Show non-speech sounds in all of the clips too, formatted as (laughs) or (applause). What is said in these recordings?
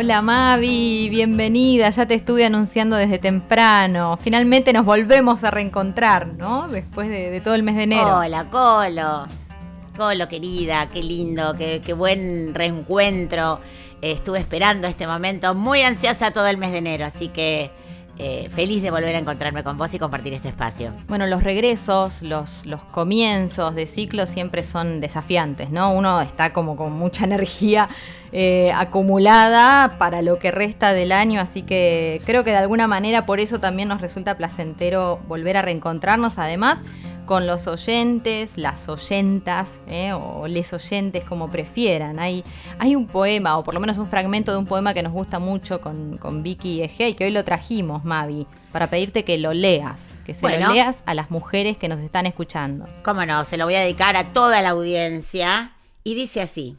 Hola Mavi, bienvenida. Ya te estuve anunciando desde temprano. Finalmente nos volvemos a reencontrar, ¿no? Después de, todo el mes de enero. Hola, Colo. Colo, querida, qué lindo, qué, buen reencuentro. Estuve esperando este momento, muy ansiosa todo el mes de enero, así que eh, feliz de volver a encontrarme con vos y compartir este espacio. Bueno, los regresos, los, los comienzos de ciclo siempre son desafiantes, ¿no? Uno está como con mucha (laughs) energía eh, acumulada para lo que resta del año, así que creo que de alguna manera por eso también nos resulta placentero volver a reencontrarnos, además con los oyentes, las oyentas, ¿eh? o les oyentes como prefieran. Hay, hay un poema, o por lo menos un fragmento de un poema que nos gusta mucho con, con Vicky y que hoy lo trajimos, Mavi, para pedirte que lo leas, que se Bueno. lo leas a las mujeres que nos están escuchando. Cómo no, se lo voy a dedicar a toda la audiencia. Y dice así.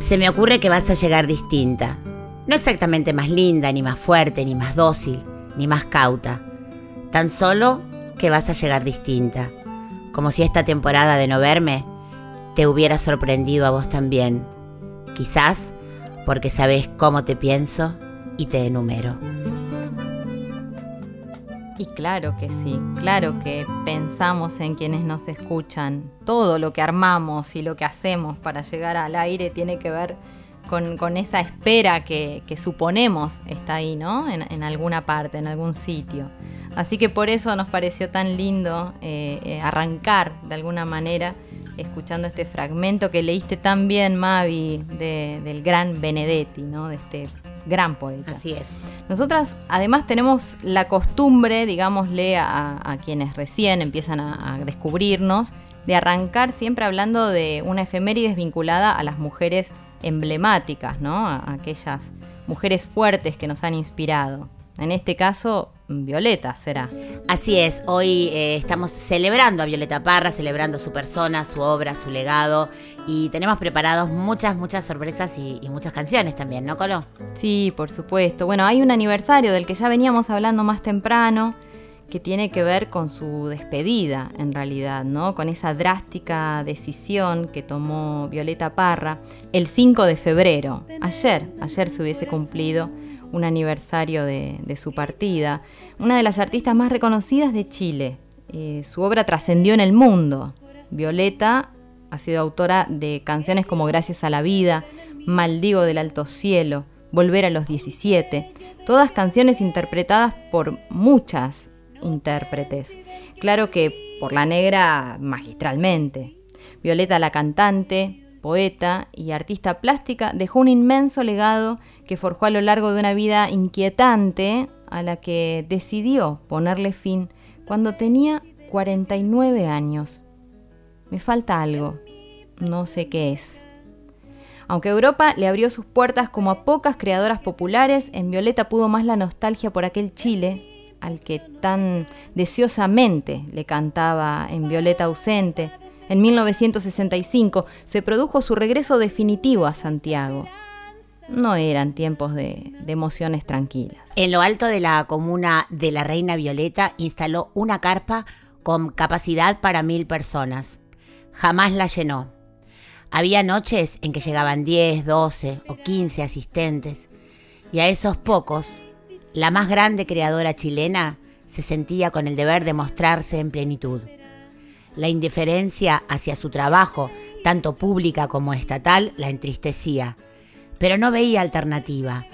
Se me ocurre que vas a llegar distinta. No exactamente más linda, ni más fuerte, ni más dócil, ni más cauta. Tan solo que vas a llegar distinta. Como si esta temporada de no verme te hubiera sorprendido a vos también. Quizás porque sabes cómo te pienso y te enumero. Y claro que sí, claro que pensamos en quienes nos escuchan. Todo lo que armamos y lo que hacemos para llegar al aire tiene que ver con, esa espera que, suponemos está ahí, ¿no? En alguna parte, en algún sitio. Así que por eso nos pareció tan lindo eh, eh, arrancar de alguna manera escuchando este fragmento que leíste tan bien, Mavi, de- del gran Benedetti, ¿no? De este gran poeta. Así es. Nosotras además tenemos la costumbre, digámosle a, a quienes recién empiezan a, a descubrirnos, de arrancar siempre hablando de una efemérides vinculada a las mujeres emblemáticas, ¿no? A, a aquellas mujeres fuertes que nos han inspirado. En este caso, Violeta será. Así es, hoy eh, estamos celebrando a Violeta Parra, celebrando su persona, su obra, su legado y tenemos preparados muchas, muchas sorpresas y, y muchas canciones también, ¿no, Colo? Sí, por supuesto. Bueno, hay un aniversario del que ya veníamos hablando más temprano, que tiene que ver con su despedida, en realidad, ¿no? Con esa drástica decisión que tomó Violeta Parra el 5 de febrero. Ayer, ayer se hubiese cumplido un aniversario de, su partida. Una de las artistas más reconocidas de Chile. Eh, su obra trascendió en el mundo. Violeta ha sido autora de canciones como Gracias a la Vida, Maldigo del Alto Cielo, Volver a los 17, todas canciones interpretadas por muchas intérpretes. Claro que por la negra magistralmente. Violeta la cantante, poeta y artista plástica dejó un inmenso legado que forjó a lo largo de una vida inquietante a la que decidió ponerle fin cuando tenía 49 años. Me falta algo, no sé qué es. Aunque Europa le abrió sus puertas como a pocas creadoras populares, en Violeta pudo más la nostalgia por aquel Chile al que tan deseosamente le cantaba en Violeta ausente. En 1965 se produjo su regreso definitivo a Santiago. No eran tiempos de, emociones tranquilas. En lo alto de la comuna de la Reina Violeta instaló una carpa con capacidad para mil personas. Jamás la llenó. Había noches en que llegaban 10, 12 o 15 asistentes y a esos pocos, la más grande creadora chilena se sentía con el deber de mostrarse en plenitud. La indiferencia hacia su trabajo, tanto pública como estatal, la entristecía, pero no veía alternativa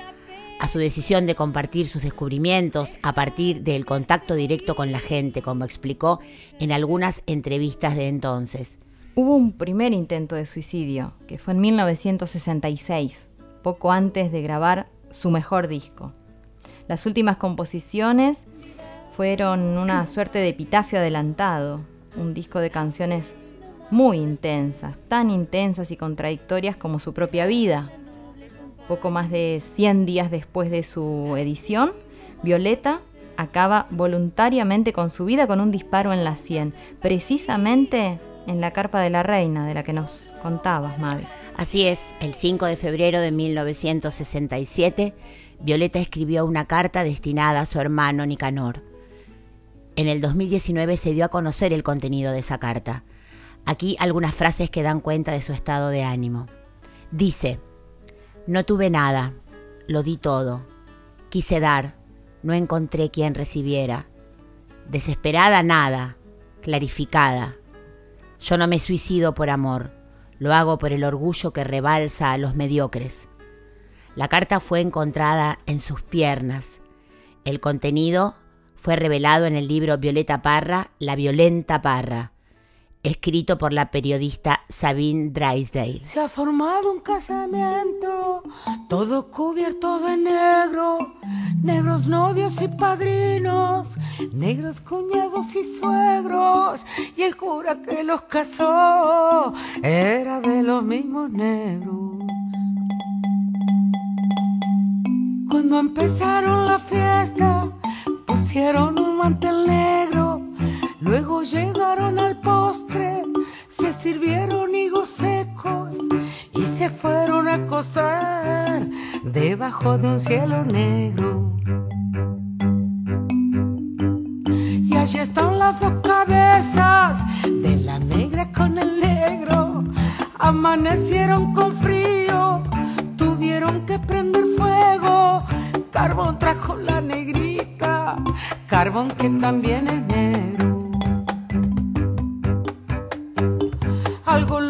a su decisión de compartir sus descubrimientos a partir del contacto directo con la gente, como explicó en algunas entrevistas de entonces. Hubo un primer intento de suicidio, que fue en 1966, poco antes de grabar su mejor disco. Las últimas composiciones fueron una suerte de epitafio adelantado, un disco de canciones muy intensas, tan intensas y contradictorias como su propia vida. Poco más de 100 días después de su edición, Violeta acaba voluntariamente con su vida con un disparo en la sien, precisamente en la carpa de la reina de la que nos contabas, Mavi. Así es, el 5 de febrero de 1967, Violeta escribió una carta destinada a su hermano Nicanor. En el 2019 se dio a conocer el contenido de esa carta. Aquí algunas frases que dan cuenta de su estado de ánimo. Dice, no tuve nada, lo di todo. Quise dar, no encontré quien recibiera. Desesperada nada, clarificada. Yo no me suicido por amor, lo hago por el orgullo que rebalsa a los mediocres. La carta fue encontrada en sus piernas. El contenido fue revelado en el libro Violeta Parra, La Violenta Parra, escrito por la periodista Sabine Drysdale. Se ha formado un casamiento, todo cubierto de negro, negros novios y padrinos, negros cuñados y suegros, y el cura que los casó era de los mismos negros. Cuando empezaron la fiesta, pusieron un mantel negro, luego llegaron al postre, se sirvieron higos secos y se fueron a acostar debajo de un cielo negro. Y allí están las dos cabezas de la negra con el negro. Amanecieron con frío, tuvieron que prender fuego. Carbón trajo la negrita, carbón que también es negro. Algo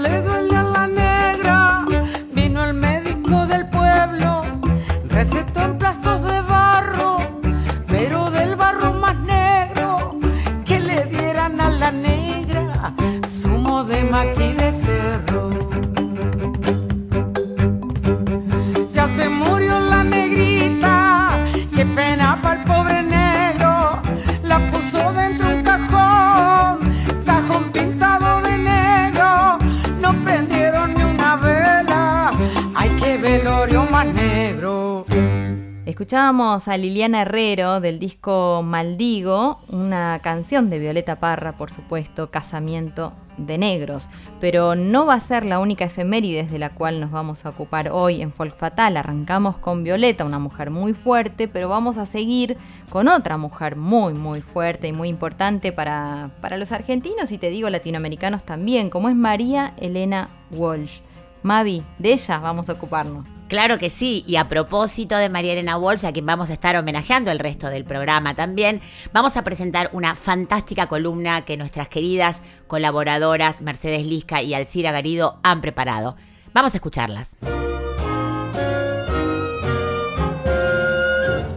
Escuchábamos a Liliana Herrero del disco Maldigo, una canción de Violeta Parra, por supuesto, Casamiento de Negros. Pero no va a ser la única efemérides de la cual nos vamos a ocupar hoy en Folk Fatal. Arrancamos con Violeta, una mujer muy fuerte, pero vamos a seguir con otra mujer muy, muy fuerte y muy importante para, para los argentinos y te digo latinoamericanos también, como es María Elena Walsh. Mavi, de ella vamos a ocuparnos. Claro que sí, y a propósito de María Elena Walsh, a quien vamos a estar homenajeando el resto del programa también, vamos a presentar una fantástica columna que nuestras queridas colaboradoras Mercedes Lisca y Alcira Garido han preparado. Vamos a escucharlas.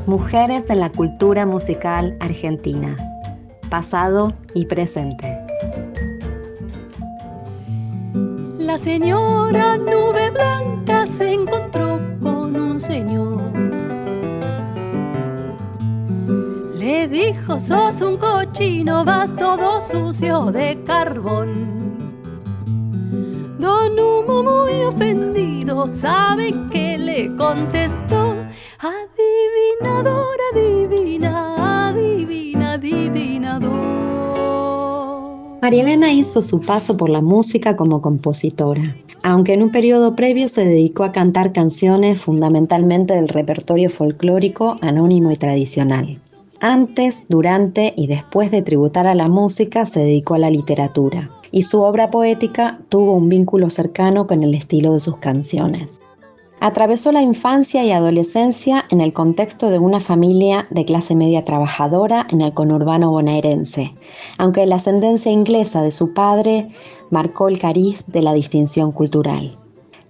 Mujeres en la cultura musical argentina. Pasado y presente. La señora nube blanca se encontró con un señor. Le dijo, sos un cochino, vas todo sucio de carbón. Don Humo muy ofendido, ¿sabe qué le contestó? Adivinador, adivina, adivina, adivinador. María Elena hizo su paso por la música como compositora, aunque en un periodo previo se dedicó a cantar canciones fundamentalmente del repertorio folclórico anónimo y tradicional. Antes, durante y después de tributar a la música se dedicó a la literatura, y su obra poética tuvo un vínculo cercano con el estilo de sus canciones. Atravesó la infancia y adolescencia en el contexto de una familia de clase media trabajadora en el conurbano bonaerense, aunque la ascendencia inglesa de su padre marcó el cariz de la distinción cultural.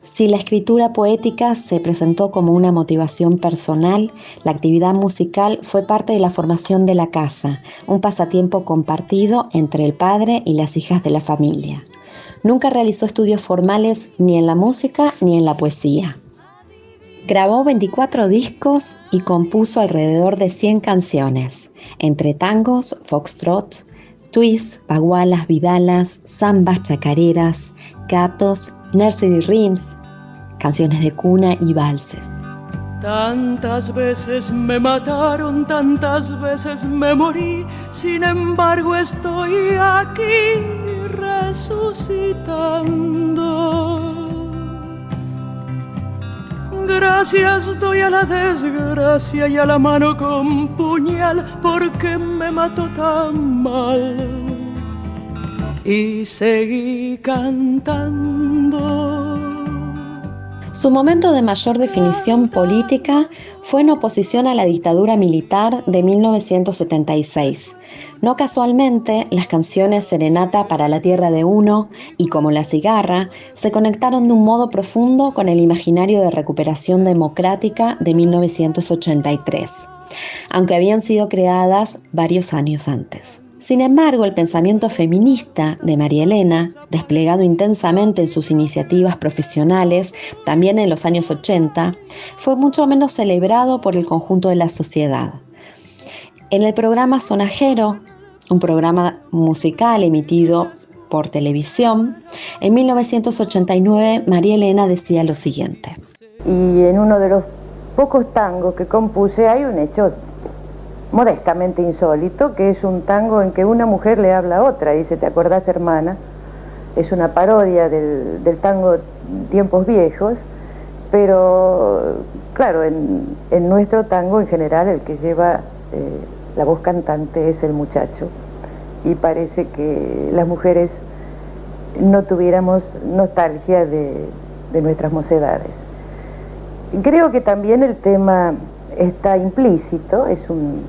Si la escritura poética se presentó como una motivación personal, la actividad musical fue parte de la formación de la casa, un pasatiempo compartido entre el padre y las hijas de la familia. Nunca realizó estudios formales ni en la música ni en la poesía. Grabó 24 discos y compuso alrededor de 100 canciones, entre tangos, foxtrots, twists, bagualas, vidalas, zambas, chacareras, gatos, nursery rhymes, canciones de cuna y valses. Tantas veces me mataron, tantas veces me morí, sin embargo estoy aquí resucitando. Gracias doy a la desgracia y a la mano con puñal porque me mató tan mal. Y seguí cantando. Su momento de mayor definición política fue en oposición a la dictadura militar de 1976. No casualmente, las canciones Serenata para la Tierra de Uno y Como la Cigarra se conectaron de un modo profundo con el imaginario de recuperación democrática de 1983, aunque habían sido creadas varios años antes. Sin embargo, el pensamiento feminista de María Elena, desplegado intensamente en sus iniciativas profesionales, también en los años 80, fue mucho menos celebrado por el conjunto de la sociedad. En el programa Sonajero, un programa musical emitido por televisión, en 1989 María Elena decía lo siguiente. Y en uno de los pocos tangos que compuse hay un hecho modestamente insólito, que es un tango en que una mujer le habla a otra, dice, ¿te acordás hermana? Es una parodia del, tango Tiempos Viejos, pero claro, en, en, nuestro tango en general el que lleva eh, la voz cantante es el muchacho y parece que las mujeres no tuviéramos nostalgia de, de nuestras mocedades. Creo que también el tema está implícito, es un,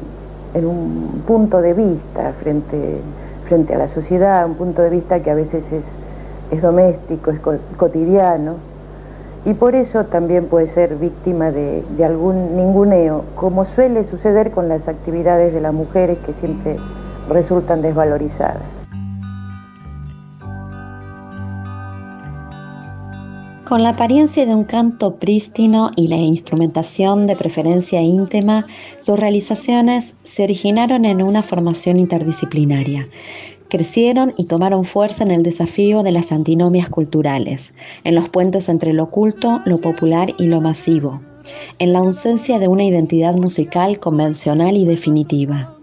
en un punto de vista frente, frente a la sociedad, un punto de vista que a veces es, es doméstico, es co cotidiano, y por eso también puede ser víctima de, algún ninguneo, como suele suceder con las actividades de las mujeres que siempre resultan desvalorizadas. Con la apariencia de un canto prístino y la instrumentación de preferencia íntima, sus realizaciones se originaron en una formación interdisciplinaria. Crecieron y tomaron fuerza en el desafío de las antinomias culturales, en los puentes entre lo oculto, lo popular y lo masivo, en la ausencia de una identidad musical convencional y definitiva.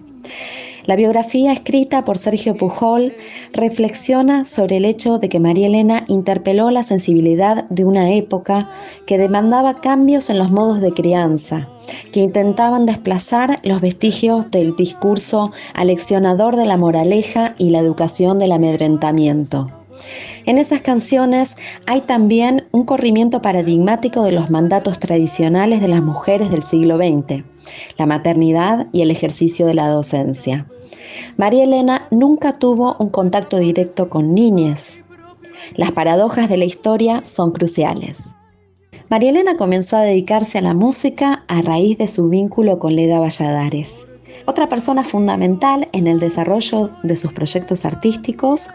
La biografía escrita por Sergio Pujol reflexiona sobre el hecho de que María Elena interpeló la sensibilidad de una época que demandaba cambios en los modos de crianza, que intentaban desplazar los vestigios del discurso aleccionador de la moraleja y la educación del amedrentamiento. En esas canciones hay también un corrimiento paradigmático de los mandatos tradicionales de las mujeres del siglo XX, la maternidad y el ejercicio de la docencia. María Elena nunca tuvo un contacto directo con niñas. Las paradojas de la historia son cruciales. María Elena comenzó a dedicarse a la música a raíz de su vínculo con Leda Valladares. Otra persona fundamental en el desarrollo de sus proyectos artísticos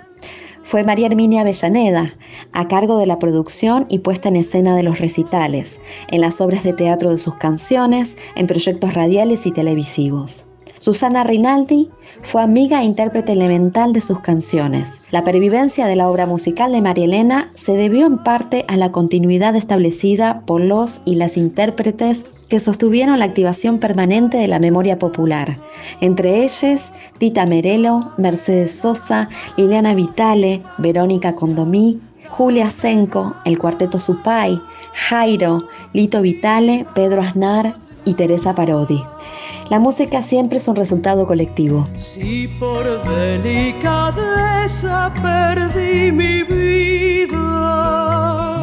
fue María Herminia Avellaneda, a cargo de la producción y puesta en escena de los recitales, en las obras de teatro de sus canciones, en proyectos radiales y televisivos. Susana Rinaldi fue amiga e intérprete elemental de sus canciones. La pervivencia de la obra musical de María Elena se debió en parte a la continuidad establecida por los y las intérpretes que sostuvieron la activación permanente de la memoria popular, entre ellas Tita Merelo, Mercedes Sosa, Liliana Vitale, Verónica Condomí, Julia Senco, el Cuarteto Supay, Jairo, Lito Vitale, Pedro Aznar y Teresa Parodi. La música siempre es un resultado colectivo. Si por delicadeza perdí mi vida,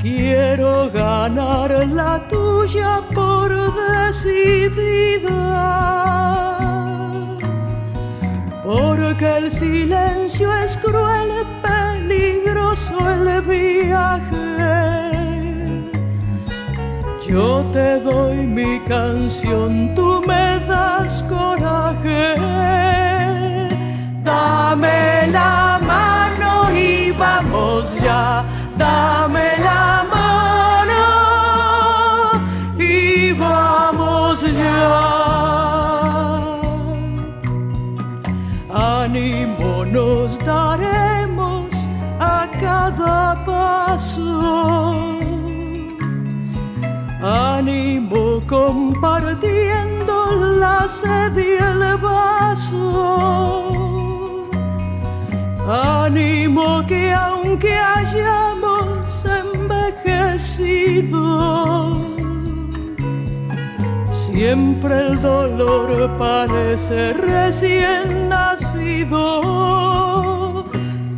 quiero ganar la tuya por decidida. Porque el silencio es cruel, peligroso el viaje. Yo te doy mi canción, tú me das coraje. Dame la mano y vamos ya. Dame la mano compartiendo la sed y el vaso. Ánimo que aunque hayamos envejecido, siempre el dolor parece recién nacido.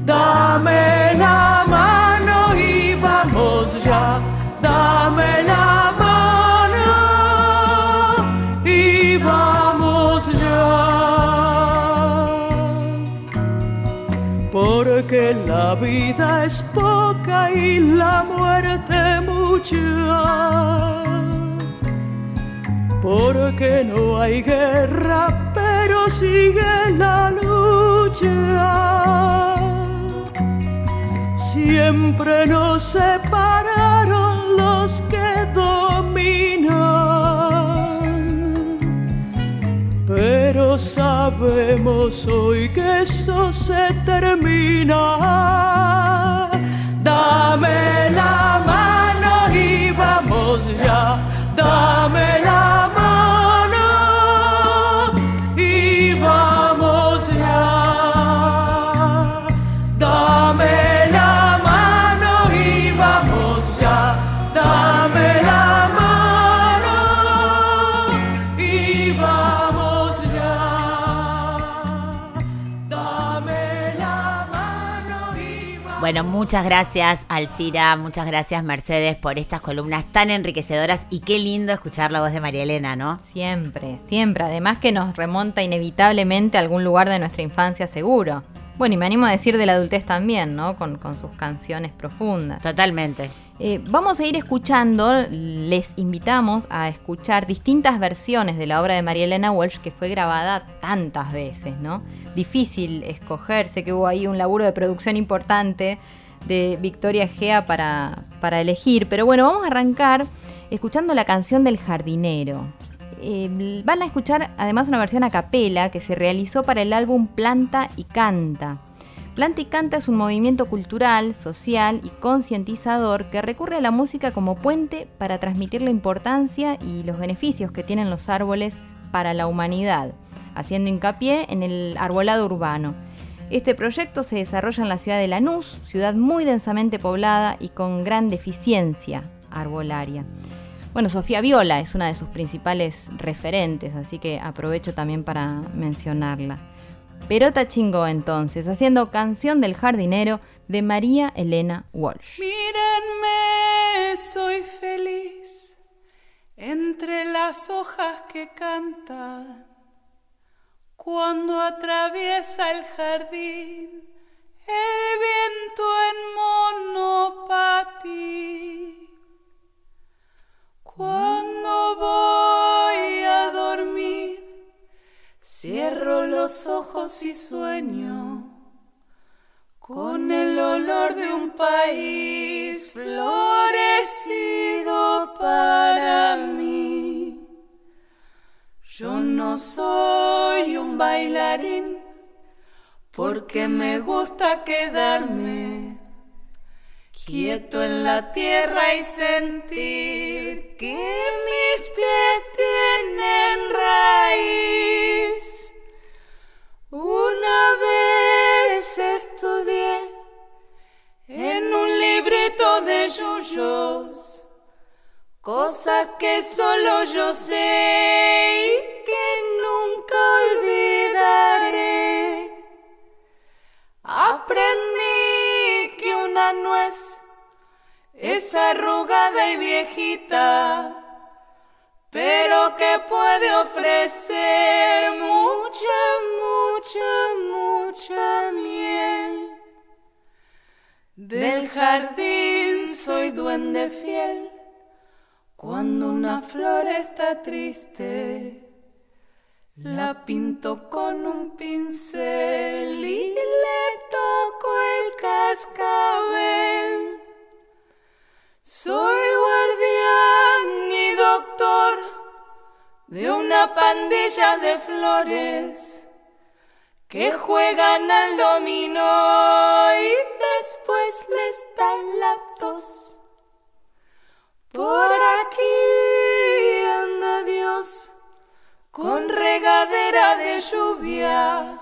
Dame la mano y vamos ya, dame la mano porque la vida es poca y la muerte mucha. Porque no hay guerra, pero sigue la lucha. Siempre nos separaron sabemos hoy que eso se termina. Dame la mano y vamos ya. Dame Bueno, muchas gracias Alcira, muchas gracias Mercedes por estas columnas tan enriquecedoras y qué lindo escuchar la voz de María Elena, ¿no? Siempre, siempre. Además que nos remonta inevitablemente a algún lugar de nuestra infancia seguro. Bueno, y me animo a decir de la adultez también, ¿no? Con, con sus canciones profundas. Totalmente. Eh, vamos a ir escuchando, les invitamos a escuchar distintas versiones de la obra de María Elena Walsh que fue grabada tantas veces, ¿no? Difícil escoger, sé que hubo ahí un laburo de producción importante de Victoria Gea para, para elegir, pero bueno, vamos a arrancar escuchando la canción del jardinero. Eh, van a escuchar además una versión a capela que se realizó para el álbum Planta y Canta. Planta y Canta es un movimiento cultural, social y concientizador que recurre a la música como puente para transmitir la importancia y los beneficios que tienen los árboles para la humanidad, haciendo hincapié en el arbolado urbano. Este proyecto se desarrolla en la ciudad de Lanús, ciudad muy densamente poblada y con gran deficiencia arbolaria. Bueno, Sofía Viola es una de sus principales referentes, así que aprovecho también para mencionarla. Perota chingó entonces, haciendo Canción del Jardinero de María Elena Walsh. Mírenme, soy feliz entre las hojas que cantan cuando atraviesa el jardín el viento en monopatí. Cuando voy a dormir, cierro los ojos y sueño con el olor de un país florecido para mí. Yo no soy un bailarín porque me gusta quedarme quieto en la tierra y sentir que mis pies tienen raíz. Una vez estudié en un librito de yuyos cosas que solo yo sé y que nunca olvidaré. Aprendí que una nuez es arrugada y viejita, pero que puede ofrecer mucha, mucha, mucha miel. Del jardín soy duende fiel, cuando una flor está triste. La pinto con un pincel y le toco el cascabel. Soy guardián y doctor de una pandilla de flores que juegan al dominó y después les da la tos. Por aquí anda Dios con regadera de lluvia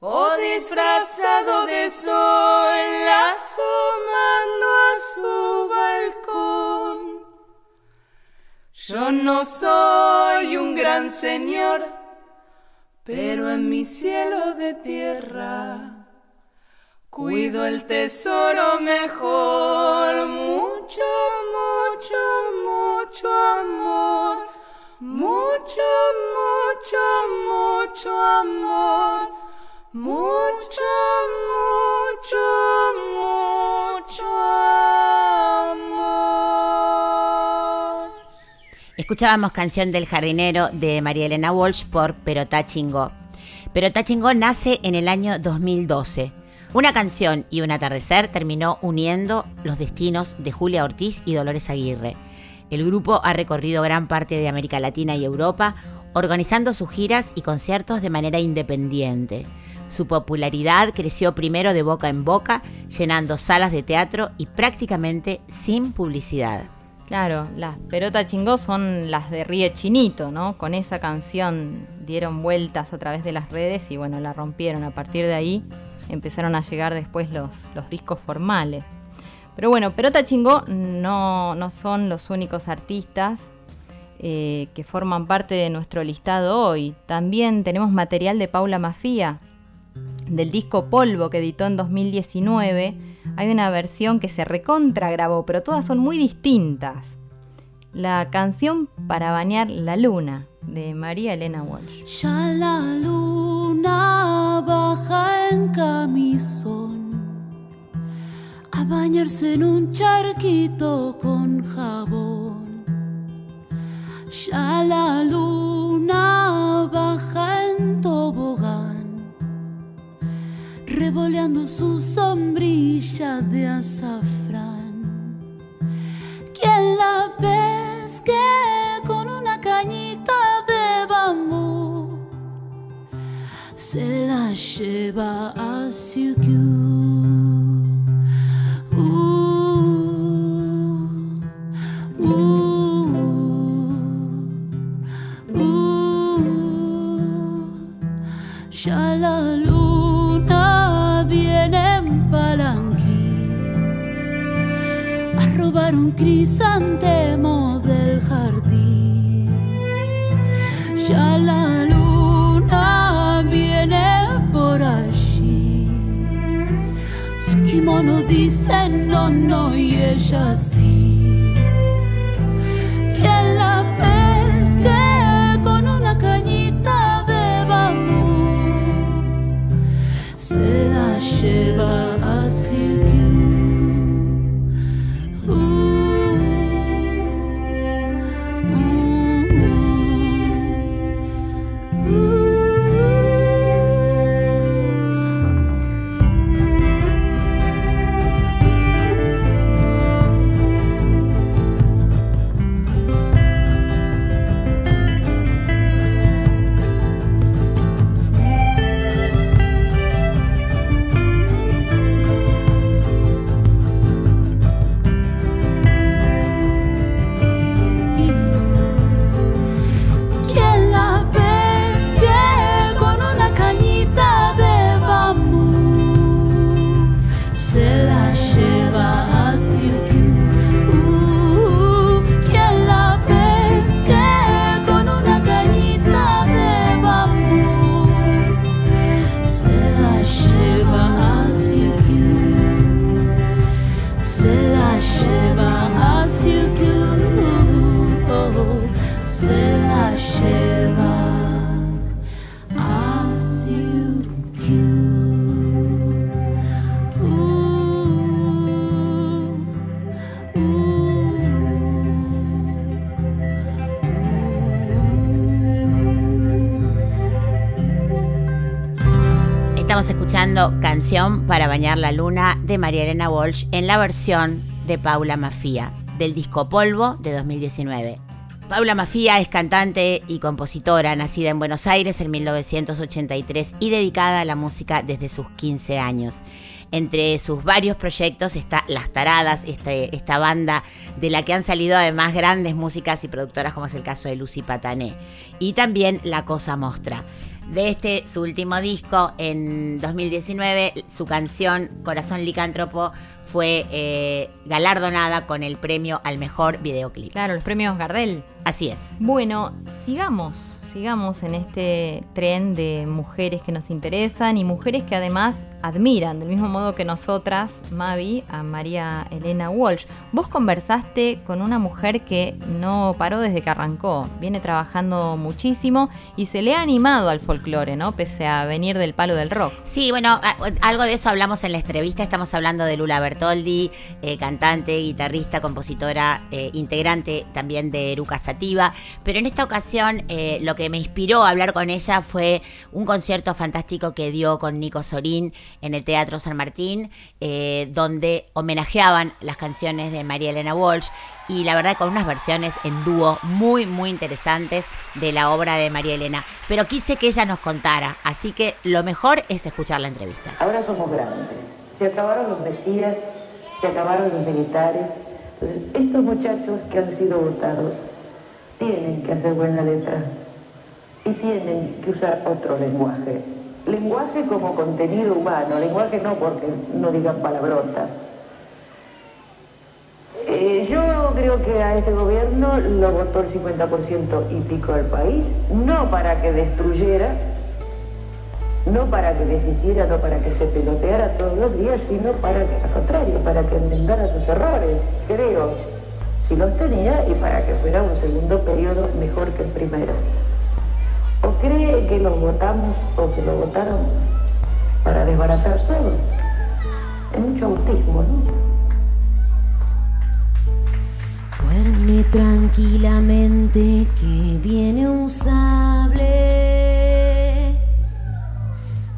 o disfrazado de sol asomando a su balcón. Yo no soy un gran señor, pero en mi cielo de tierra cuido el tesoro mejor. Mucho, mucho, mucho amor. Mucho, mucho, mucho amor. Mucho, mucho, mucho amor. Escuchábamos canción del jardinero de María Elena Walsh por Perotá Chingó. Perotá Chingó nace en el año 2012. Una canción y un atardecer terminó uniendo los destinos de Julia Ortiz y Dolores Aguirre. El grupo ha recorrido gran parte de América Latina y Europa, organizando sus giras y conciertos de manera independiente. Su popularidad creció primero de boca en boca, llenando salas de teatro y prácticamente sin publicidad. Claro, las Perota Chingó son las de Ríe Chinito, ¿no? Con esa canción dieron vueltas a través de las redes y bueno, la rompieron. A partir de ahí empezaron a llegar después los, los discos formales. Pero bueno, Perota Chingó no, no son los únicos artistas eh, que forman parte de nuestro listado hoy. También tenemos material de Paula Mafía, del disco Polvo que editó en 2019. Hay una versión que se recontra grabó, pero todas son muy distintas. La canción para bañar la luna de María Elena Walsh. Ya la luna baja en camisón a bañarse en un charquito con jabón. Ya la luna baja en tobogán, revoleando su sombrilla de azafrán. ¿Quién la pesque con una cañita Se la lleva a uh. Ya la luna viene en palanquí a robar un crisantemo y Canción para bañar la luna de María Elena Walsh en la versión de Paula Mafía del disco Polvo de 2019. Paula Mafía es cantante y compositora, nacida en Buenos Aires en 1983 y dedicada a la música desde sus 15 años. Entre sus varios proyectos está Las Taradas, este- esta banda de la que han salido además grandes músicas y productoras como es el caso de Lucy Patané. Y también La Cosa Mostra. De este, su último disco, en 2019, su canción Corazón Licántropo fue eh, galardonada con el premio al mejor videoclip. Claro, los premios Gardel. Así es. Bueno, sigamos, sigamos en este tren de mujeres que nos interesan y mujeres que además admiran, del mismo modo que nosotras, Mavi, a María Elena Walsh. Vos conversaste con una mujer que no paró desde que arrancó, viene trabajando muchísimo y se le ha animado al folclore, ¿no? Pese a venir del palo del rock. Sí, bueno, algo de eso hablamos en la entrevista. Estamos hablando de Lula Bertoldi, eh, cantante, guitarrista, compositora, eh, integrante también de Eruca Sativa. Pero en esta ocasión, eh, lo que me inspiró a hablar con ella fue un concierto fantástico que dio con Nico Sorín en el Teatro San Martín, eh, donde homenajeaban las canciones de María Elena Walsh y la verdad con unas versiones en dúo muy muy interesantes de la obra de María Elena. Pero quise que ella nos contara, así que lo mejor es escuchar la entrevista. Ahora somos grandes. Se acabaron los mesías, se acabaron los militares. Entonces, estos muchachos que han sido votados tienen que hacer buena letra y tienen que usar otro lenguaje. Lenguaje como contenido humano, lenguaje no porque no digan palabrotas. Eh, yo creo que a este gobierno lo votó el 50% y pico del país, no para que destruyera, no para que deshiciera, no para que se peloteara todos los días, sino para que, al contrario, para que enmendara sus errores, creo, si los tenía, y para que fuera un segundo periodo mejor que el primero. ¿O cree que los votamos o que lo votaron para desbaratar todo? Es mucho autismo, ¿no? Duerme tranquilamente que viene un sable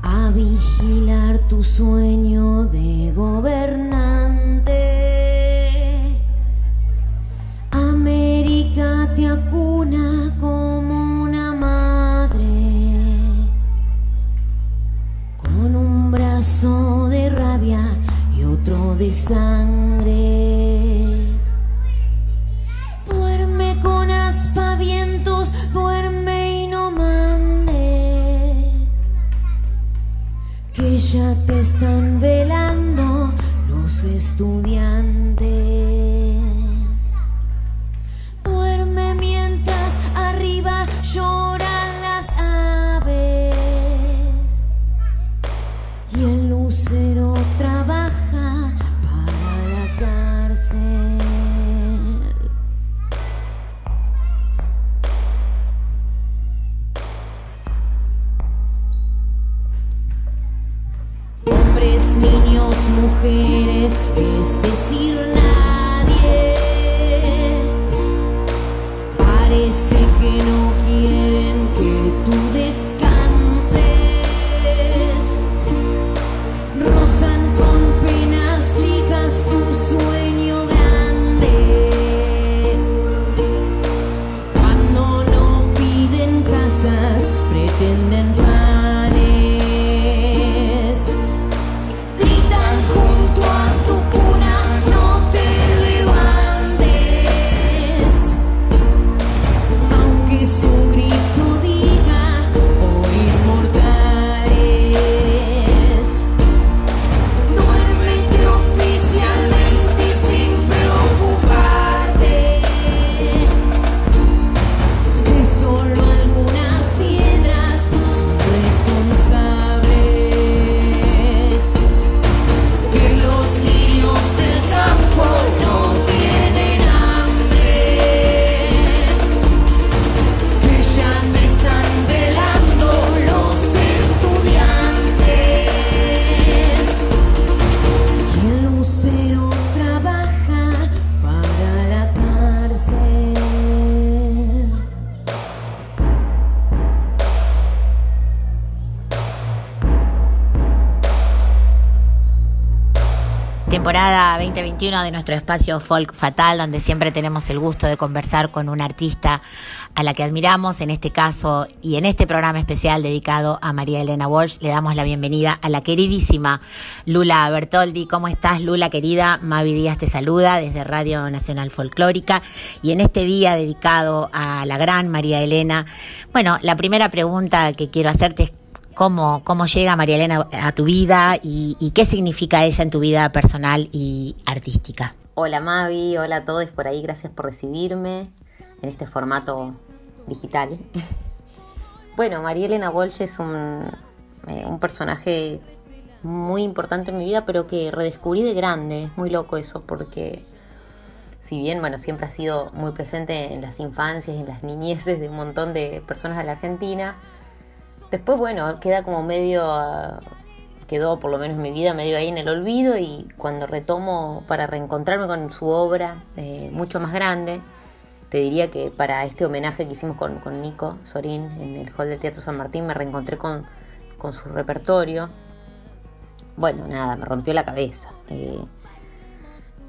a vigilar tu sueño de gobernante. Brazo de rabia y otro de sangre. Duerme con aspavientos, duerme y no mandes. Que ya te están velando los estudiantes. Es decir, 21 de nuestro espacio Folk Fatal, donde siempre tenemos el gusto de conversar con un artista a la que admiramos, en este caso y en este programa especial dedicado a María Elena Walsh, le damos la bienvenida a la queridísima Lula Bertoldi. ¿Cómo estás, Lula querida? Mavi Díaz te saluda desde Radio Nacional Folclórica y en este día dedicado a la gran María Elena, bueno, la primera pregunta que quiero hacerte es cómo, cómo llega María Elena a tu vida y, qué significa ella en tu vida personal y artística. Hola Mavi, hola a todos por ahí, gracias por recibirme en este formato digital. (laughs) bueno, María Elena Walsh es un, eh, un personaje muy importante en mi vida, pero que redescubrí de grande, es muy loco eso, porque si bien, bueno, siempre ha sido muy presente en las infancias y en las niñeces de un montón de personas de la Argentina, Después, bueno, queda como medio, quedó por lo menos en mi vida medio ahí en el olvido y cuando retomo para reencontrarme con su obra eh, mucho más grande, te diría que para este homenaje que hicimos con, con, Nico Sorín en el Hall del Teatro San Martín me reencontré con, con su repertorio. Bueno, nada, me rompió la cabeza. Eh,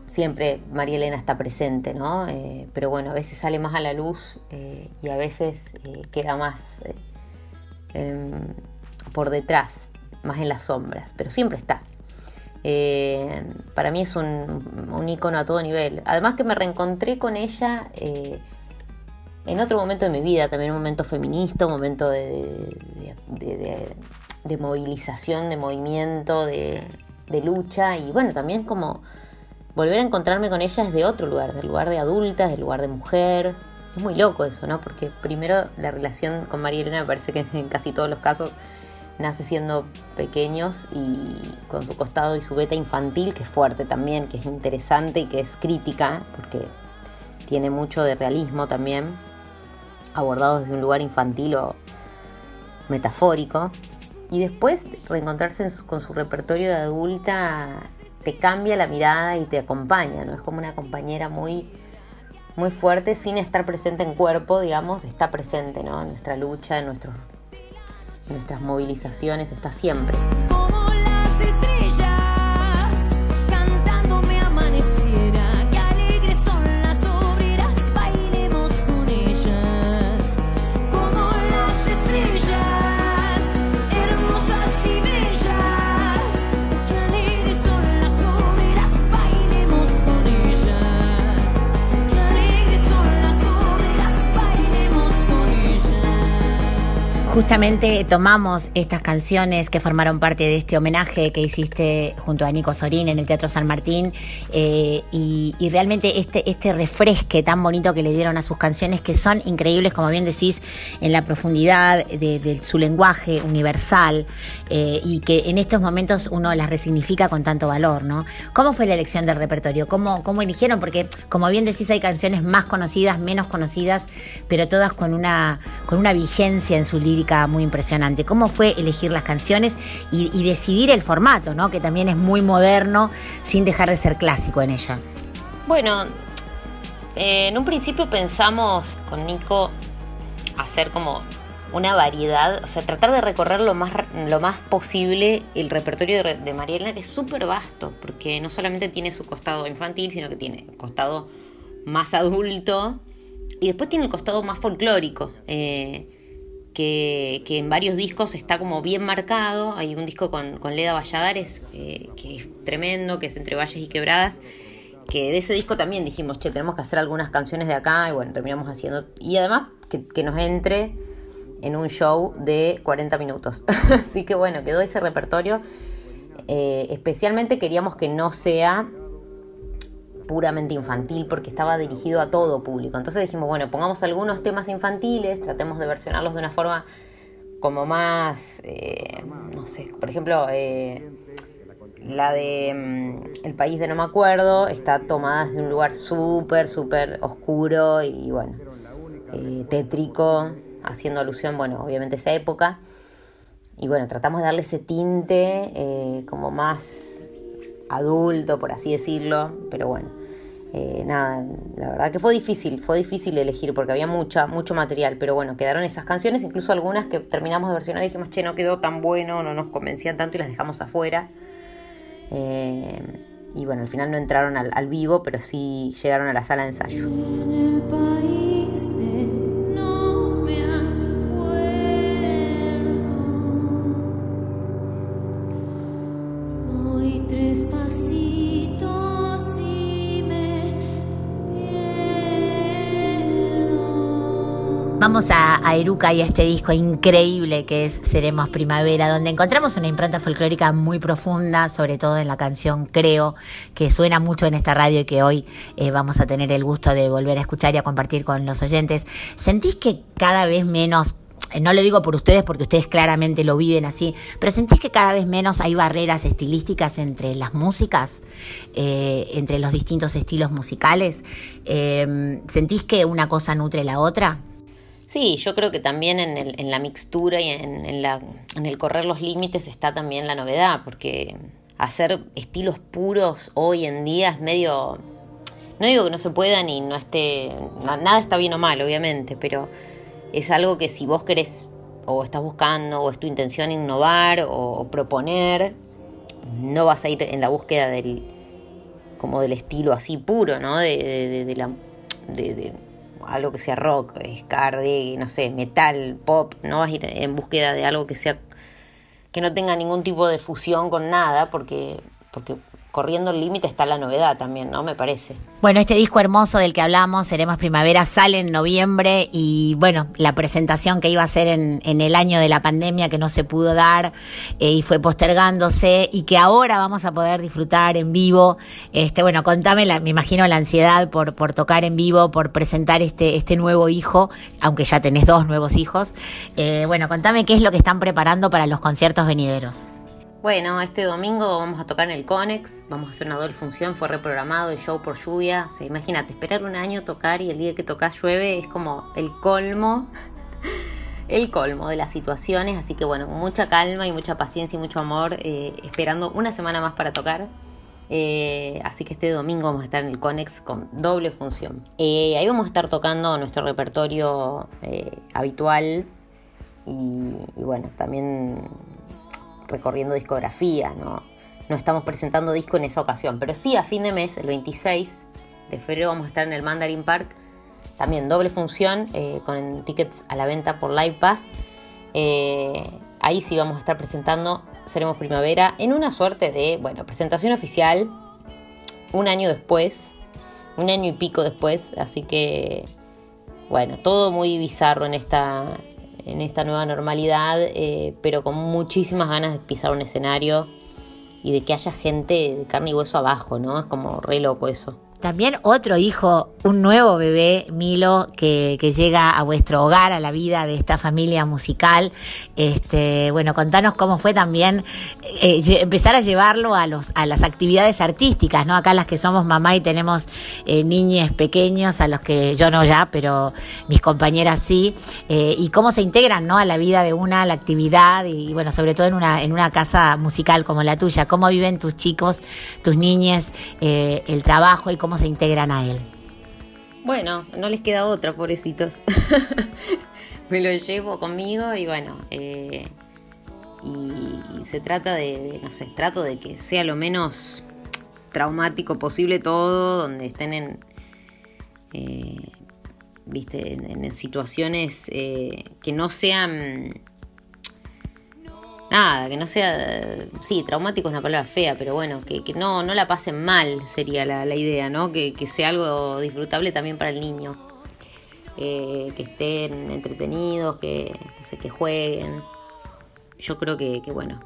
siempre María Elena está presente, ¿no? Eh, pero bueno, a veces sale más a la luz y a veces queda más eh, por detrás, más en las sombras, pero siempre está. Eh, para mí es un, icono a todo nivel. Además que me reencontré con ella eh, en otro momento de mi vida, también un momento feminista, un momento de, movilización, de movimiento, de, lucha y bueno, también como volver a encontrarme con ella es de otro lugar, del lugar de adulta, del lugar de mujer, es muy loco eso, ¿no? Porque primero la relación con María Elena me parece que (laughs) en casi todos los casos nace siendo pequeños y con su costado y su beta infantil, que es fuerte también, que es interesante y que es crítica, porque tiene mucho de realismo también, abordado desde un lugar infantil o metafórico. Y después reencontrarse con su repertorio de adulta te cambia la mirada y te acompaña, ¿no? Es como una compañera muy muy fuerte sin estar presente en cuerpo, digamos, está presente, ¿no? En nuestra lucha, en, nuestros, en nuestras movilizaciones, está siempre. Justamente tomamos estas canciones que formaron parte de este homenaje que hiciste junto a Nico Sorín en el Teatro San Martín eh, y, y, realmente este, este refresque tan bonito que le dieron a sus canciones que son increíbles, como bien decís, en la profundidad de, de su lenguaje universal eh, y que en estos momentos uno las resignifica con tanto valor, ¿no? ¿Cómo fue la elección del repertorio? ¿Cómo, cómo eligieron? Porque como bien decís hay canciones más conocidas, menos conocidas, pero todas con una, con una vigencia en su lírica muy impresionante. ¿Cómo fue elegir las canciones y, decidir el formato, ¿no? que también es muy moderno, sin dejar de ser clásico en ella? Bueno, eh, en un principio pensamos con Nico hacer como una variedad, o sea, tratar de recorrer lo más, lo más posible el repertorio de, de María Elena, que es súper vasto, porque no solamente tiene su costado infantil, sino que tiene costado más adulto y después tiene el costado más folclórico. Eh, que, en varios discos está como bien marcado. Hay un disco con, con Leda Valladares eh, que es tremendo, que es Entre Valles y Quebradas. Que de ese disco también dijimos, che, tenemos que hacer algunas canciones de acá. Y bueno, terminamos haciendo. Y además que, que nos entre en un show de 40 minutos. (laughs) Así que bueno, quedó ese repertorio. Eh, especialmente queríamos que no sea puramente infantil porque estaba dirigido a todo público. Entonces dijimos, bueno, pongamos algunos temas infantiles, tratemos de versionarlos de una forma como más, eh, no sé, por ejemplo, eh, la de mm, El País de No Me Acuerdo está tomada desde un lugar súper, súper oscuro y bueno, eh, tétrico, haciendo alusión, bueno, obviamente a esa época. Y bueno, tratamos de darle ese tinte eh, como más adulto, por así decirlo, pero bueno, eh, nada, la verdad que fue difícil, fue difícil elegir porque había mucha, mucho material, pero bueno, quedaron esas canciones, incluso algunas que terminamos de versionar y dijimos, che, no quedó tan bueno, no nos convencían tanto y las dejamos afuera. Eh, y bueno, al final no entraron al, vivo, pero sí llegaron a la sala de ensayo. Vamos a, a Eruca y a este disco increíble que es Seremos Primavera, donde encontramos una impronta folclórica muy profunda, sobre todo en la canción Creo, que suena mucho en esta radio y que hoy eh, vamos a tener el gusto de volver a escuchar y a compartir con los oyentes. ¿Sentís que cada vez menos eh, no lo digo por ustedes porque ustedes claramente lo viven así, pero sentís que cada vez menos hay barreras estilísticas entre las músicas, eh, entre los distintos estilos musicales. ¿Sentís que una cosa nutre la otra? Sí, yo creo que también en, el- en la mixtura y en, en la, en el correr los límites está también la novedad, porque hacer estilos puros hoy en día es medio... No digo que no se pueda ni no esté... na- Nada está bien o mal, obviamente, pero es algo que si vos querés o estás buscando o es tu intención innovar o proponer, no vas a ir en la búsqueda del como del estilo así puro, ¿no? De, de- de- de la, algo que sea rock, ska, no sé, metal, pop, no vas a ir en búsqueda de algo que sea que no tenga ningún tipo de fusión con nada, porque porque corriendo el límite está la novedad también, ¿no? Me parece. Bueno, este disco hermoso del que hablamos, Seremos Primavera, sale en noviembre y bueno, la presentación que iba a ser en, el año de la pandemia que no se pudo dar eh, y fue postergándose y que ahora vamos a poder disfrutar en vivo. Este, bueno, contame, me imagino la ansiedad por, por tocar en vivo, por presentar este, este nuevo hijo, aunque ya tenés dos nuevos hijos. Eh, bueno, contame qué es lo que están preparando para los conciertos venideros. Bueno, este domingo vamos a tocar en el Conex, vamos a hacer una doble función, fue reprogramado el show por lluvia. O sea, imagínate, esperar un año tocar y el día que tocas llueve es como el colmo, (laughs) el colmo de las situaciones. Así que bueno, mucha calma y mucha paciencia y mucho amor, eh, esperando una semana más para tocar. Eh, así que este domingo vamos a estar en el Conex con doble función. Eh, ahí vamos a estar tocando nuestro repertorio habitual y bueno, también recorriendo discografía, ¿no? No estamos presentando disco en esa ocasión, pero sí a fin de mes, el 26 de febrero, vamos a estar en el Mandarin Park, también doble función, eh, con tickets a la venta por Live Pass. Eh, ahí sí vamos a estar presentando Seremos Primavera en una suerte de, bueno, presentación oficial, un año después, un año y pico después, así que, bueno, todo muy bizarro en esta, en esta nueva normalidad, eh, pero con muchísimas ganas de pisar un escenario y de que haya gente de carne y hueso abajo, ¿no? Es como re loco eso. También otro hijo, un nuevo bebé, Milo, que, llega a vuestro hogar, a la vida de esta familia musical. Este, bueno, contanos cómo fue también eh, empezar a llevarlo a los las actividades artísticas, ¿no? Acá las que somos mamá y tenemos eh, niñes pequeños, a los que yo no ya, pero mis compañeras sí, eh, y cómo se integran, ¿no? A la vida de una, a la actividad y, bueno, sobre todo en una en una casa musical como la tuya. Cómo viven tus chicos, tus niñes, eh, el trabajo y cómo se integran a él. Bueno, no les queda otra, pobrecitos. (laughs) Me lo llevo conmigo y bueno, eh, y, se trata de, no sé, trato de que sea lo menos traumático posible todo, donde estén en, eh, viste, en, en situaciones eh, que no sean nada, que no sea, sí, traumático es una palabra fea, pero bueno, que, que no, no la pasen mal sería la, la idea, ¿no? Que, que sea algo disfrutable también para el niño. Eh, que estén entretenidos, que, no sé, que jueguen. Yo creo que, que bueno,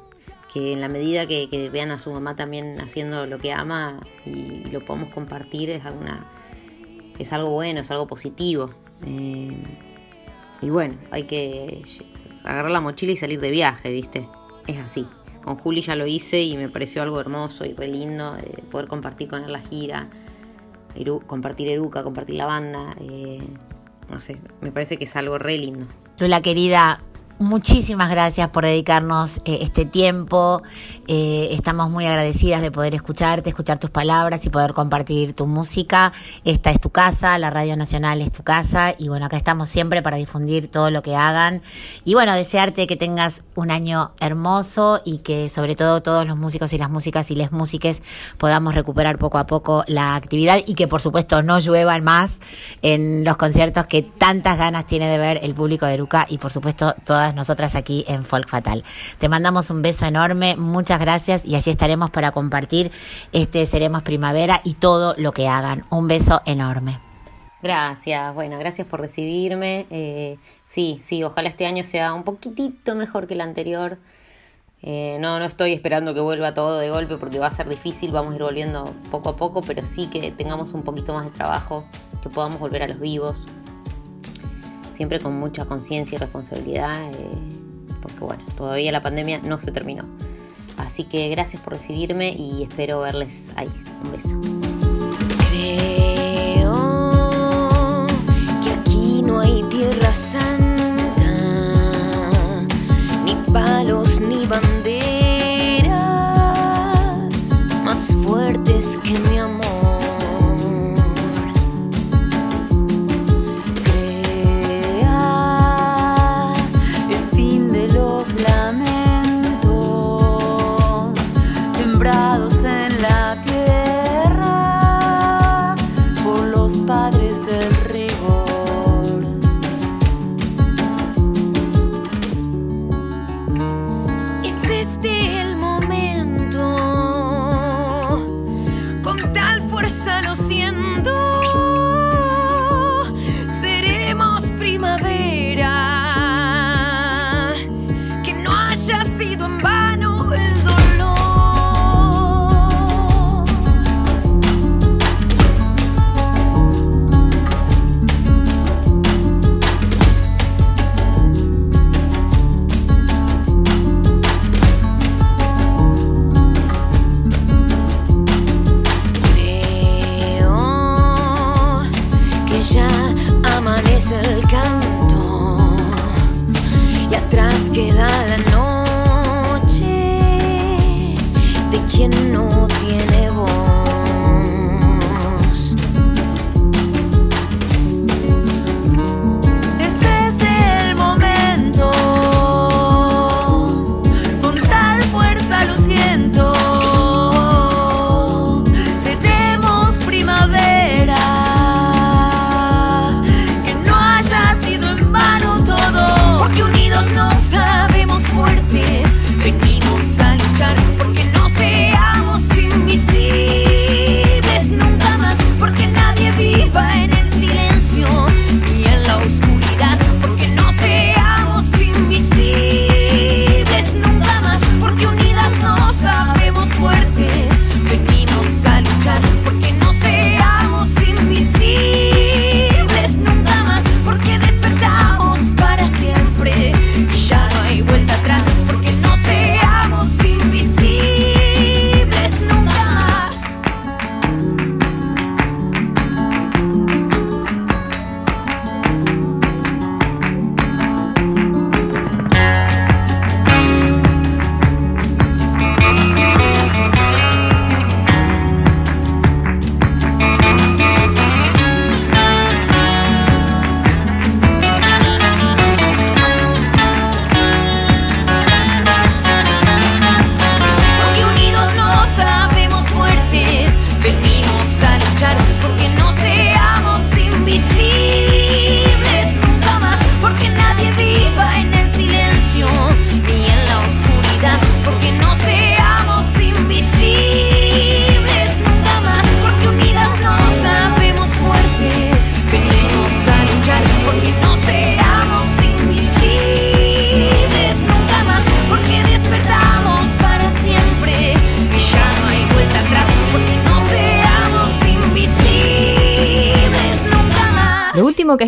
que en la medida que, vean a su mamá también haciendo lo que ama y lo podemos compartir es alguna es algo bueno, es algo positivo. Eh, y bueno, hay que agarrar la mochila y salir de viaje, ¿viste? Es así. Con Juli ya lo hice y me pareció algo hermoso y re lindo eh, poder compartir con él la gira, compartir Eruca, compartir la banda. eh, no sé, me parece que es algo re lindo. Lula querida, muchísimas gracias por dedicarnos eh, este tiempo. Eh, estamos muy agradecidas de poder escucharte, escuchar tus palabras y poder compartir tu música. Esta es tu casa, la Radio Nacional es tu casa y bueno, acá estamos siempre para difundir todo lo que hagan. Y bueno, desearte que tengas un año hermoso y que sobre todo todos los músicos y las músicas y les músiques podamos recuperar poco a poco la actividad y que por supuesto no lluevan más en los conciertos que tantas ganas tiene de ver el público de Eruca y por supuesto nosotras aquí en Folk Fatal. Te mandamos un beso enorme, muchas gracias y allí estaremos para compartir este Seremos Primavera y todo lo que hagan. Un beso enorme. Gracias, bueno, gracias por recibirme. Eh, sí, sí, ojalá este año sea un poquitito mejor que el anterior. Eh, no, no estoy esperando que vuelva todo de golpe porque va a ser difícil, vamos a ir volviendo poco a poco, pero sí que tengamos un poquito más de trabajo, que podamos volver a los vivos, siempre con mucha conciencia y responsabilidad, eh, porque bueno, todavía la pandemia no se terminó. Así que gracias por recibirme y espero verles ahí. Un beso. Creo que aquí no hay tierra santa, ni palos ni banderas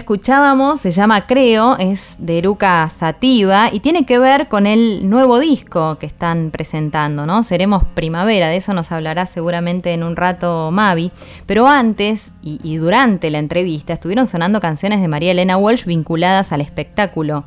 escuchábamos se llama Creo, es de Eruca Sativa y tiene que ver con el nuevo disco que están presentando, ¿no? Seremos Primavera, de eso nos hablará seguramente en un rato Mavi. Pero antes y, durante la entrevista estuvieron sonando canciones de María Elena Walsh vinculadas al espectáculo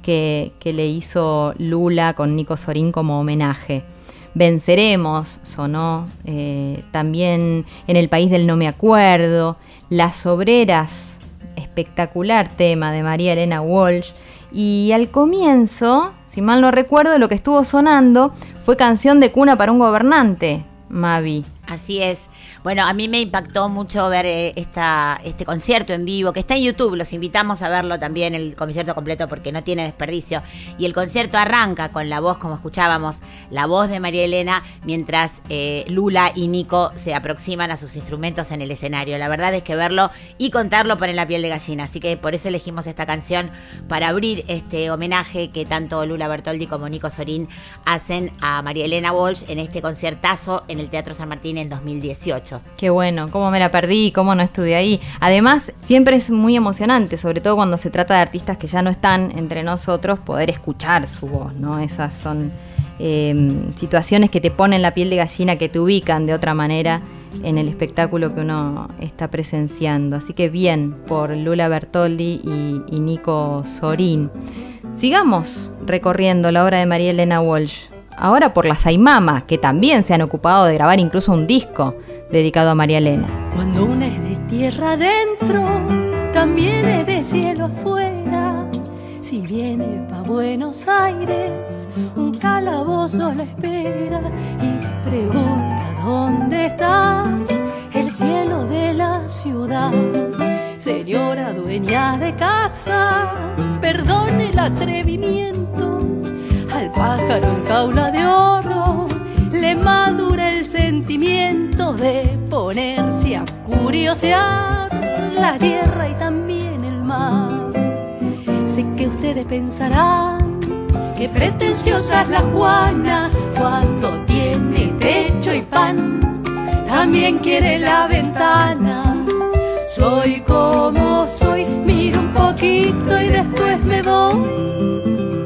que, que le hizo Lula con Nico Sorín como homenaje. Venceremos, sonó eh, también en el país del no me acuerdo, Las Obreras, espectacular tema de María Elena Walsh, y al comienzo, si mal no recuerdo, lo que estuvo sonando fue canción de cuna para un gobernante, Mavi. Así es. Bueno, a mí me impactó mucho ver eh, esta, este concierto en vivo, que está en YouTube, los invitamos a verlo también, el concierto completo, porque no tiene desperdicio. Y el concierto arranca con la voz, como escuchábamos, la voz de María Elena, mientras eh, Lula y Nico se aproximan a sus instrumentos en el escenario. La verdad es que verlo y contarlo pone la piel de gallina, así que por eso elegimos esta canción para abrir este homenaje que tanto Lula Bertoldi como Nico Sorín hacen a María Elena Walsh en este conciertazo en el Teatro San Martín en 2018. Qué bueno, cómo me la perdí, cómo no estuve ahí. Además, siempre es muy emocionante, sobre todo cuando se trata de artistas que ya no están entre nosotros, poder escuchar su voz, ¿no? Esas son eh, situaciones que te ponen la piel de gallina, que te ubican de otra manera en el espectáculo que uno está presenciando. Así que bien por Lula Bertoldi y, Nico Sorín. Sigamos recorriendo la obra de María Elena Walsh. Ahora por las Aymama, que también se han ocupado de grabar incluso un disco dedicado a María Elena. Cuando una es de tierra adentro, también es de cielo afuera. Si viene pa' Buenos Aires, un calabozo la espera y pregunta dónde está el cielo de la ciudad. Señora dueña de casa, perdone el atrevimiento al pájaro en jaula de oro le madura el sentimiento de ponerse a curiosear la tierra y también el mar. Sé que ustedes pensarán que pretenciosa es la Juana cuando tiene techo y pan, también quiere la ventana. Soy como soy, miro un poquito y después me voy.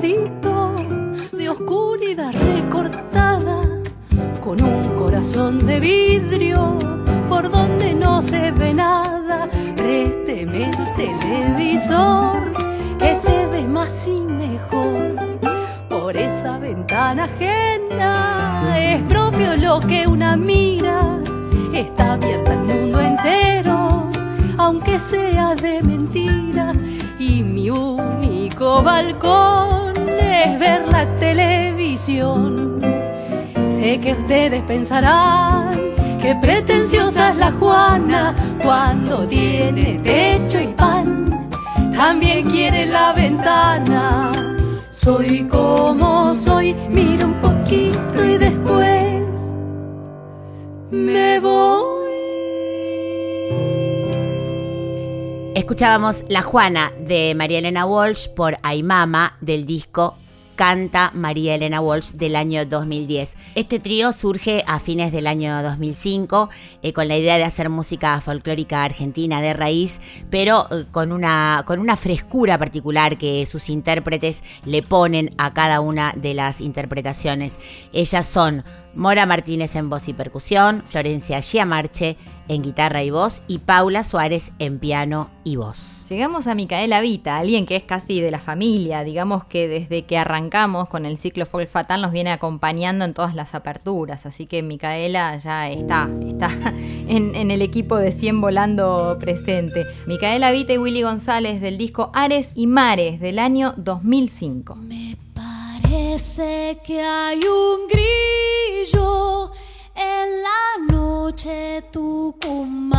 De oscuridad recortada, con un corazón de vidrio por donde no se ve nada. Présteme el televisor que se ve más y mejor. Por esa ventana ajena es propio lo que una mira. Está abierta al mundo entero, aunque sea de mentira. Y mi único balcón es ver la televisión. Sé que ustedes pensarán que pretenciosa es la Juana cuando tiene techo y pan. También quiere la ventana. Soy como soy, miro un poquito y después me voy. Escuchábamos La Juana de María Elena Walsh por Aymama del disco Canta María Elena Walsh del año 2010. Este trío surge a fines del año 2005 eh, con la idea de hacer música folclórica argentina de raíz, pero eh, con, una, con una frescura particular que sus intérpretes le ponen a cada una de las interpretaciones. Ellas son Mora Martínez en voz y percusión, Florencia Giamarche en guitarra y voz y Paula Suárez en piano y voz. Llegamos a Micaela Vita, alguien que es casi de la familia, digamos que desde que arrancamos con el ciclo Folk Fatal nos viene acompañando en todas las aperturas, así que Micaela ya está, está (laughs) en, en el equipo de 100 volando presente. Micaela Vita y Willy González del disco Ares y Mares del año 2005. Parece que hay un grillo noche tú como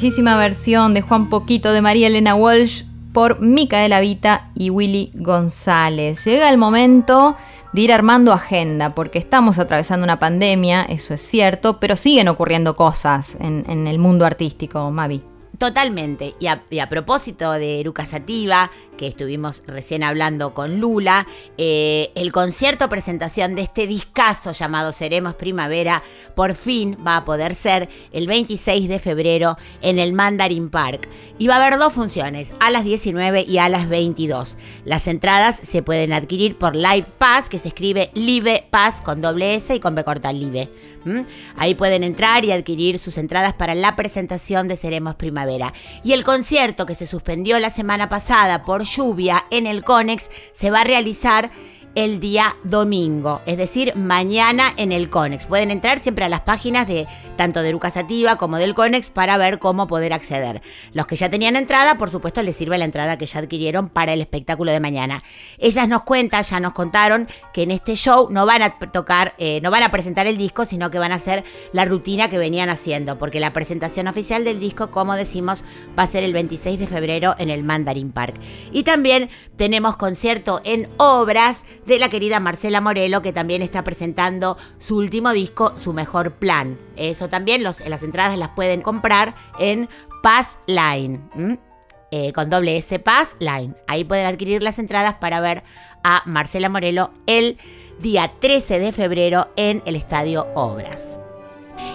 Bellísima versión de Juan Poquito de María Elena Walsh por Micaela Vita y Willy González. Llega el momento de ir armando agenda, porque estamos atravesando una pandemia, eso es cierto, pero siguen ocurriendo cosas en, el mundo artístico, Mavi. Totalmente. Y a, y a propósito de Eruca Sativa, que estuvimos recién hablando con Lula, eh, el concierto presentación de este discazo llamado Seremos Primavera, por fin va a poder ser el 26 de febrero en el Mandarin Park. Y va a haber dos funciones, a las 19 y a las 22. Las entradas se pueden adquirir por Live Pass, que se escribe Live Pass con doble S y con B corta Live. ¿Mm? Ahí pueden entrar y adquirir sus entradas para la presentación de Seremos Primavera. Y el concierto que se suspendió la semana pasada por lluvia en el Conex se va a realizar el día domingo, es decir, mañana en el Conex. Pueden entrar siempre a las páginas de tanto de Lucas Sativa como del Conex para ver cómo poder acceder. Los que ya tenían entrada, por supuesto, les sirve la entrada que ya adquirieron para el espectáculo de mañana. Ellas nos cuentan, ya nos contaron que en este show no van a tocar, eh, no van a presentar el disco, sino que van a hacer la rutina que venían haciendo, porque la presentación oficial del disco, como decimos, va a ser el 26 de febrero en el Mandarin Park. Y también tenemos concierto en obras de la querida Marcela Morelo, que también está presentando su último disco, Su Mejor Plan. Eso también, los, las entradas las pueden comprar en Pass Line. Eh, con doble S Pass Line. Ahí pueden adquirir las entradas para ver a Marcela Morelo el día 13 de febrero en el Estadio Obras.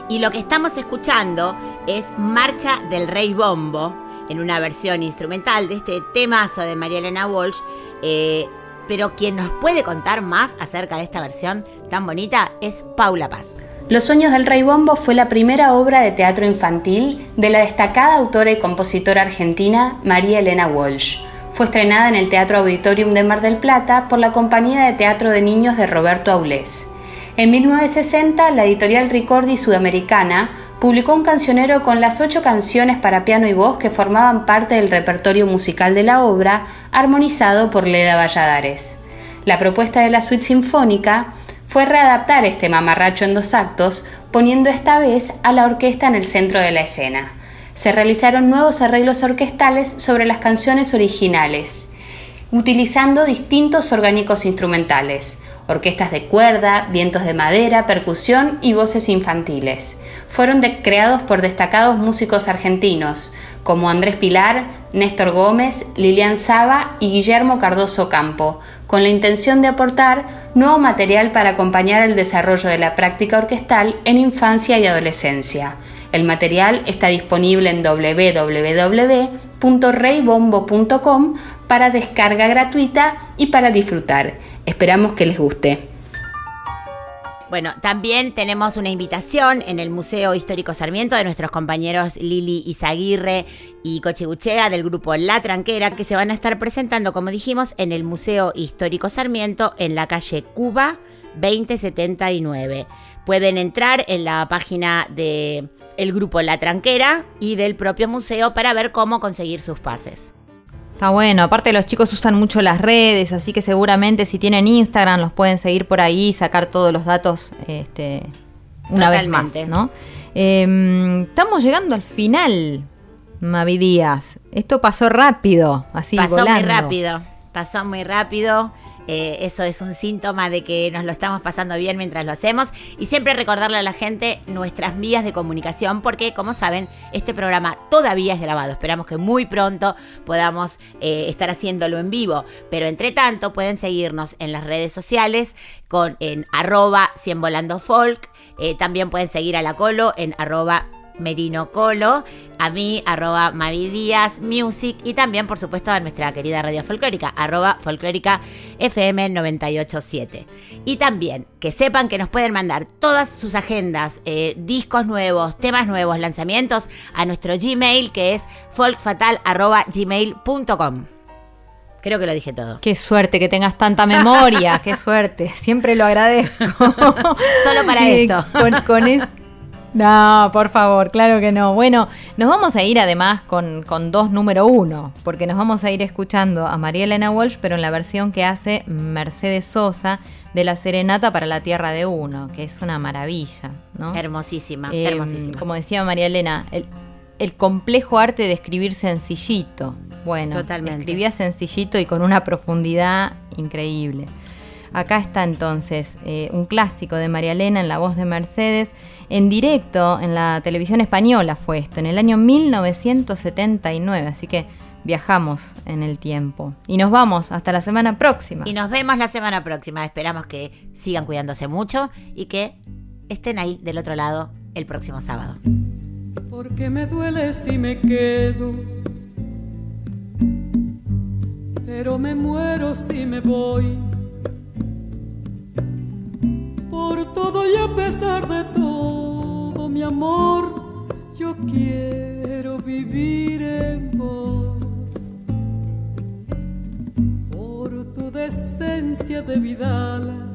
Y lo que estamos escuchando es Marcha del Rey Bombo, en una versión instrumental de este temazo de María Elena Walsh. eh, pero quien nos puede contar más acerca de esta versión tan bonita es Paula Paz. Los sueños del Rey Bombo fue la primera obra de teatro infantil de la destacada autora y compositora argentina María Elena Walsh. Fue estrenada en el Teatro Auditorium de Mar del Plata por la Compañía de Teatro de Niños de Roberto Aulés. En 1960, la editorial Ricordi Sudamericana publicó un cancionero con las ocho canciones para piano y voz que formaban parte del repertorio musical de la obra, armonizado por Leda Valladares. La propuesta de la suite sinfónica fue readaptar este mamarracho en dos actos, poniendo esta vez a la orquesta en el centro de la escena. Se realizaron nuevos arreglos orquestales sobre las canciones originales, utilizando distintos orgánicos instrumentales, orquestas de cuerda, vientos de madera, percusión y voces infantiles. Fueron creados por destacados músicos argentinos, como Andrés Pilar, Néstor Gómez, Lilian Saba y Guillermo Cardoso Campo, con la intención de aportar nuevo material para acompañar el desarrollo de la práctica orquestal en infancia y adolescencia. El material está disponible en www.reybombo.com para descarga gratuita y para disfrutar. Esperamos que les guste. Bueno, también tenemos una invitación en el Museo Histórico Sarmiento de nuestros compañeros Lili Izaguirre y Cochiguchea del grupo La Tranquera, que se van a estar presentando, como dijimos, en el Museo Histórico Sarmiento en la calle Cuba 2079. Pueden entrar en la página de el grupo La Tranquera y del propio museo para ver cómo conseguir sus pases. Está bueno, aparte los chicos usan mucho las redes, así que seguramente si tienen Instagram los pueden seguir por ahí y sacar todos los datos este, una vez más, ¿no? Eh, estamos llegando al final, Mavi Díaz. Esto pasó rápido, así pasó volando. muy rápido, pasó muy rápido. Eh, eso es un síntoma de que nos lo estamos pasando bien mientras lo hacemos. Y siempre recordarle a la gente nuestras vías de comunicación, porque como saben, este programa todavía es grabado. Esperamos que muy pronto podamos eh, estar haciéndolo en vivo. Pero entre tanto, pueden seguirnos en las redes sociales con en arroba 100 volando folk. Eh, también pueden seguir a la Colo en arroba Merino Colo, a mí, arroba Mavi Díaz Music y también, por supuesto, a nuestra querida radio folclórica, arroba folclórica FM 987. Y también que sepan que nos pueden mandar todas sus agendas, eh, discos nuevos, temas nuevos, lanzamientos a nuestro Gmail que es folkfatal.gmail.com. Creo que lo dije todo. Qué suerte que tengas tanta memoria, qué suerte. Siempre lo agradezco. (laughs) Solo para esto. Con, con es- No, por favor, claro que no. Bueno, nos vamos a ir además con, con dos número uno, porque nos vamos a ir escuchando a María Elena Walsh, pero en la versión que hace Mercedes Sosa de la Serenata para la Tierra de Uno, que es una maravilla, ¿no? Hermosísima, Eh, hermosísima. Como decía María Elena, el, el complejo arte de escribir sencillito. Bueno, Totalmente. escribía sencillito y con una profundidad increíble. Acá está entonces eh, un clásico de María Elena en la voz de Mercedes. En directo en la televisión española fue esto, en el año 1979. Así que viajamos en el tiempo. Y nos vamos hasta la semana próxima. Y nos vemos la semana próxima. Esperamos que sigan cuidándose mucho y que estén ahí del otro lado el próximo sábado. Porque me duele si me quedo, pero me muero si me voy. Por todo y a pesar de todo, mi amor, yo quiero vivir en vos. Por tu decencia de Vidala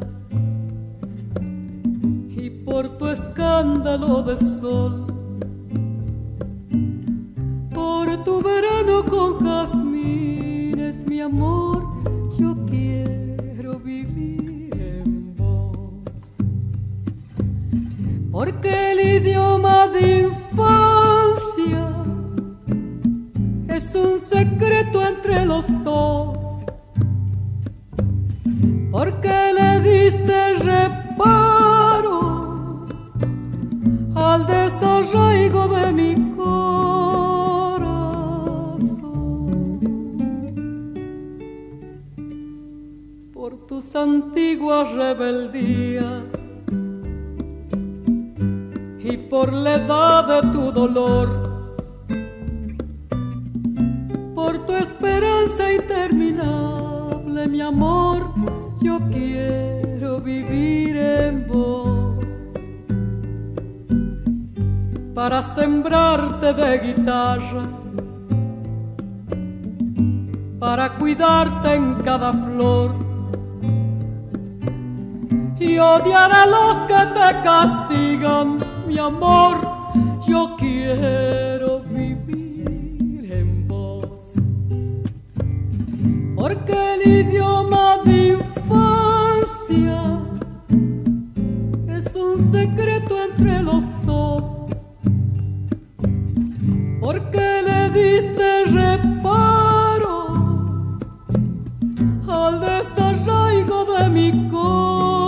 y por tu escándalo de sol por tu verano con jazmines, mi amor, yo quiero vivir Porque el idioma de infancia es un secreto entre los dos. Porque le diste reparo al desarraigo de mi corazón. Por tus antiguas rebeldías por la edad de tu dolor. Por tu esperanza interminable, mi amor, yo quiero vivir en vos para sembrarte de guitarras, para cuidarte en cada flor y odiar a los que te castigan, mi amor, yo quiero vivir en vos. Porque el idioma de infancia es un secreto entre los dos. Porque le diste reparo al desarraigo de mi corazón.